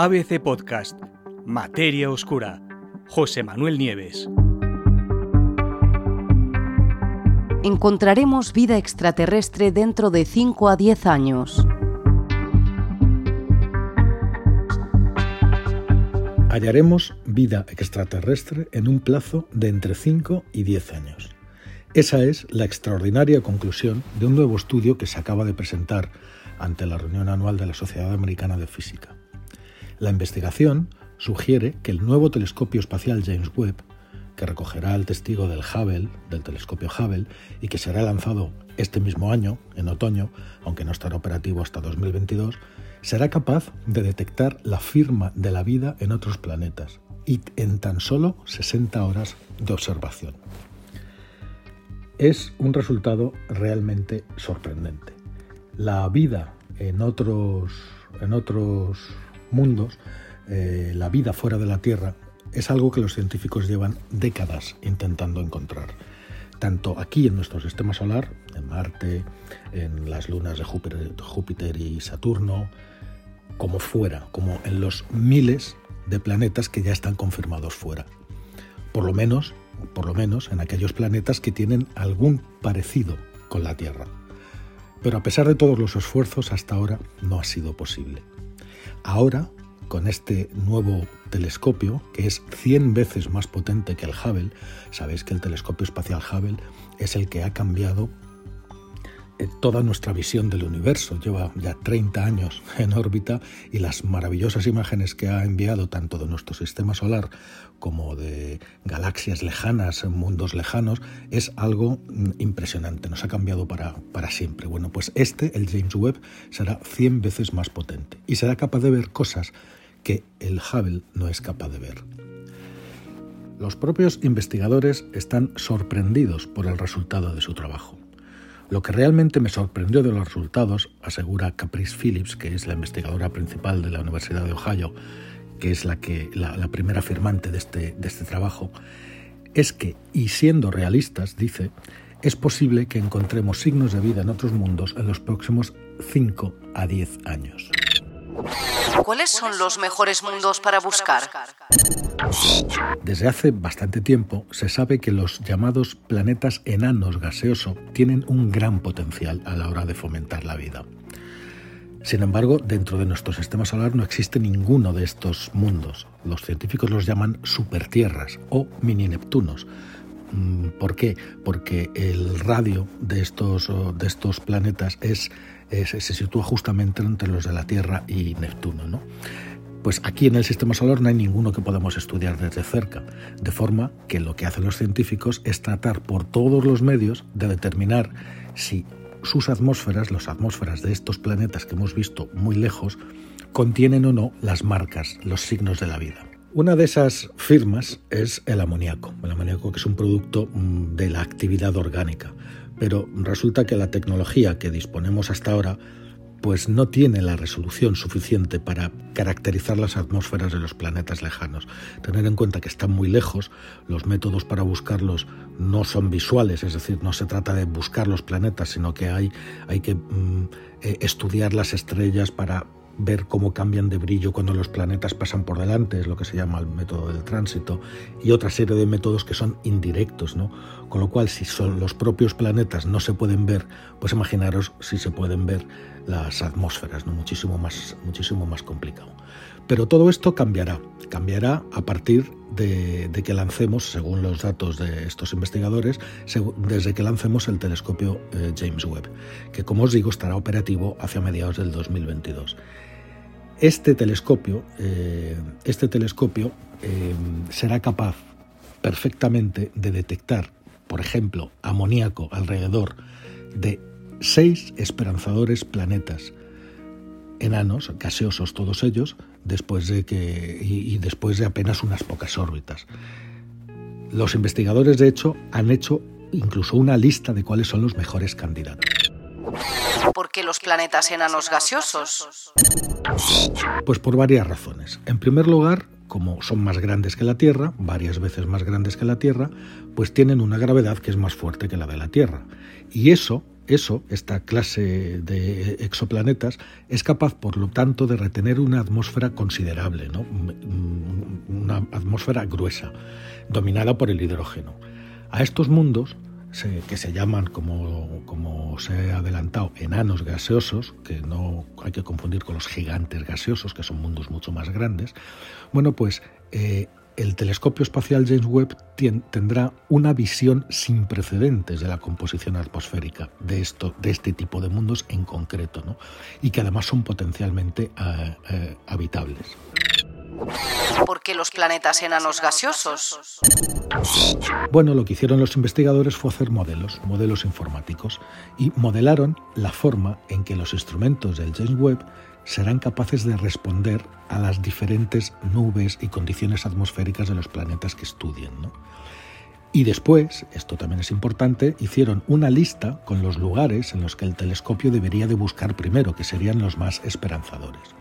ABC Podcast, Materia Oscura, José Manuel Nieves. Encontraremos vida extraterrestre dentro de 5 a 10 años. Hallaremos vida extraterrestre en un plazo de entre 5 y 10 años. Esa es la extraordinaria conclusión de un nuevo estudio que se acaba de presentar ante la reunión anual de la Sociedad Americana de Física. La investigación sugiere que el nuevo telescopio espacial James Webb, que recogerá el testigo del Hubble, del telescopio Hubble, y que será lanzado este mismo año, en otoño, aunque no estará operativo hasta 2022, será capaz de detectar la firma de la vida en otros planetas y en tan solo 60 horas de observación. Es un resultado realmente sorprendente. La vida en otros, en otros mundos, eh, la vida fuera de la Tierra, es algo que los científicos llevan décadas intentando encontrar. Tanto aquí en nuestro sistema solar, en Marte, en las lunas de Júpiter, Júpiter y Saturno, como fuera, como en los miles de planetas que ya están confirmados fuera. Por lo menos, por lo menos en aquellos planetas que tienen algún parecido con la Tierra. Pero a pesar de todos los esfuerzos, hasta ahora no ha sido posible. Ahora, con este nuevo telescopio, que es 100 veces más potente que el Hubble, sabéis que el telescopio espacial Hubble es el que ha cambiado toda nuestra visión del universo. Lleva ya 30 años en órbita y las maravillosas imágenes que ha enviado tanto de nuestro sistema solar como de galaxias lejanas, mundos lejanos, es algo mm, impresionante. Nos ha cambiado para, para siempre. Bueno, pues este, el James Webb, será 100 veces más potente y será capaz de ver cosas que el Hubble no es capaz de ver. Los propios investigadores están sorprendidos por el resultado de su trabajo. Lo que realmente me sorprendió de los resultados, asegura Caprice Phillips, que es la investigadora principal de la Universidad de Ohio, que es la, primera firmante de este, de este trabajo, es que, y siendo realistas, dice, es posible que encontremos signos de vida en otros mundos en los próximos 5 a 10 años. ¿Cuáles son los mejores mundos para buscar? Desde hace bastante tiempo se sabe que los llamados planetas enanos gaseoso tienen un gran potencial a la hora de fomentar la vida. Sin embargo, dentro de nuestro sistema solar no existe ninguno de estos mundos. Los científicos los llaman supertierras o mini Neptunos. Mm, ¿Por qué? Porque el radio de estos, de estos planetas es, se sitúa justamente entre los de la Tierra y Neptuno. ¿no? Pues aquí en el sistema solar no hay ninguno que podamos estudiar desde cerca, de forma que lo que hacen los científicos es tratar por todos los medios de determinar si sus atmósferas, las atmósferas de estos planetas que hemos visto muy lejos, contienen o no las marcas, los signos de la vida. Una de esas firmas es el amoníaco, el amoníaco que es un producto mm, de la actividad orgánica, pero resulta que la tecnología que disponemos hasta ahora pues no tiene la resolución suficiente para caracterizar las atmósferas de los planetas lejanos. Tener en cuenta que están muy lejos, los métodos para buscarlos no son visuales, es decir, no se trata de buscar los planetas, sino que hay, hay que mm, eh, estudiar las estrellas para ver cómo cambian de brillo cuando los planetas pasan por delante, es lo que se llama el método del tránsito, y otra serie de métodos que son indirectos, ¿no? Con lo cual, si son los propios planetas no se pueden ver, pues imaginaros si se pueden ver las atmósferas, ¿no? Muchísimo más, muchísimo más complicado. Pero todo esto cambiará, cambiará a partir de, que lancemos, según los datos de estos investigadores, desde que lancemos el telescopio eh, James Webb, que como os digo estará operativo hacia mediados del 2022. Este telescopio, eh, este telescopio eh, será capaz perfectamente de detectar, por ejemplo, amoníaco alrededor de seis esperanzadores planetas enanos, gaseosos todos ellos, después de que y, y después de apenas unas pocas órbitas. Los investigadores, de hecho, han hecho incluso una lista de cuáles son los mejores candidatos. ¿Por qué los planetas enanos gaseosos? Pues por varias razones. En primer lugar, como son más grandes que la Tierra, varias veces más grandes que la Tierra, pues tienen una gravedad que es más fuerte que la de la Tierra. Y eso eso, esta clase de exoplanetas, es capaz, por lo tanto, de retener una atmósfera considerable, una atmósfera gruesa, dominada por el hidrógeno. A estos mundos, que se llaman, como, como se ha adelantado, enanos gaseosos, que no hay que confundir con los gigantes gaseosos, que son mundos mucho más grandes, bueno, pues eh, el telescopio espacial James Webb tendrá una visión sin precedentes de la composición atmosférica de, esto, de este tipo de mundos en concreto, ¿no? y que además son potencialmente eh, eh, habitables. ¿Por qué los planetas enanos gaseosos? Bueno, lo que hicieron los investigadores fue hacer modelos, modelos informáticos, y modelaron la forma en que los instrumentos del James Webb serán capaces de responder a las diferentes nubes y condiciones atmosféricas de los planetas que estudien. Y después, esto también es importante, hicieron una lista con los lugares en los que el telescopio debería de buscar primero, que serían los más esperanzadores.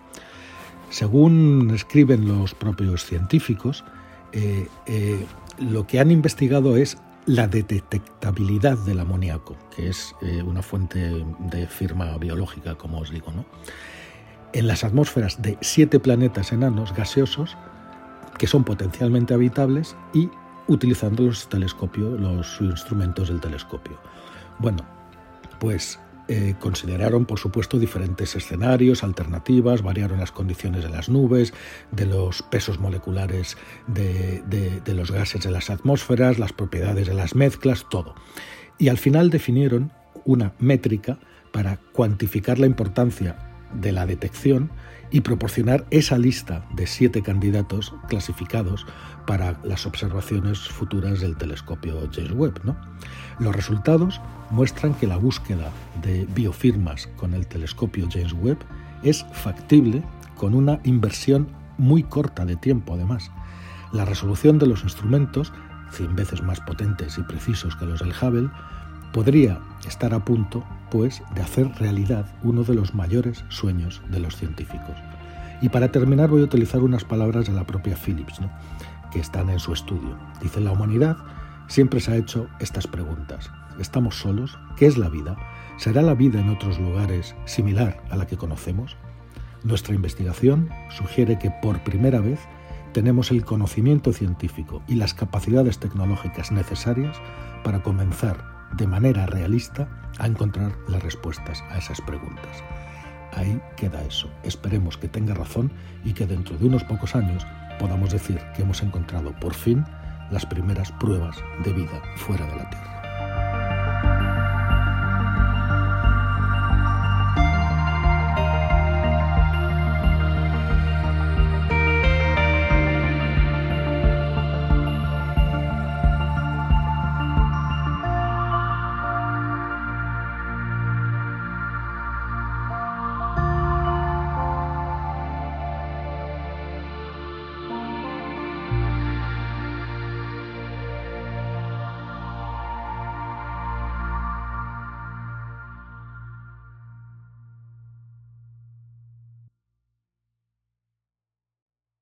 Según escriben los propios científicos, eh, eh, lo que han investigado es la detectabilidad del amoníaco, que es eh, una fuente de firma biológica, como os digo. ¿no? en las atmósferas de siete planetas enanos gaseosos que son potencialmente habitables y utilizando los telescopios, los instrumentos del telescopio. Bueno, pues eh, consideraron, por supuesto, diferentes escenarios, alternativas, variaron las condiciones de las nubes, de los pesos moleculares de, de los gases de las atmósferas, las propiedades de las mezclas, todo. Y al final definieron una métrica para cuantificar la importancia de la detección y proporcionar esa lista de siete candidatos clasificados para las observaciones futuras del telescopio James Webb. ¿no? Los resultados muestran que la búsqueda de biofirmas con el telescopio James Webb es factible con una inversión muy corta de tiempo además. La resolución de los instrumentos, 100 veces más potentes y precisos que los del Hubble, podría estar a punto, pues, de hacer realidad uno de los mayores sueños de los científicos. Y para terminar voy a utilizar unas palabras de la propia Phillips, que están en su estudio. Dice, la humanidad siempre se ha hecho estas preguntas. ¿Estamos solos? ¿Qué es la vida? ¿Será la vida en otros lugares similar a la que conocemos? Nuestra investigación sugiere que por primera vez tenemos el conocimiento científico y las capacidades tecnológicas necesarias para comenzar de manera realista a encontrar las respuestas a esas preguntas. Ahí queda eso. Esperemos que tenga razón y que dentro de unos pocos años podamos decir que hemos encontrado por fin las primeras pruebas de vida fuera de la Tierra.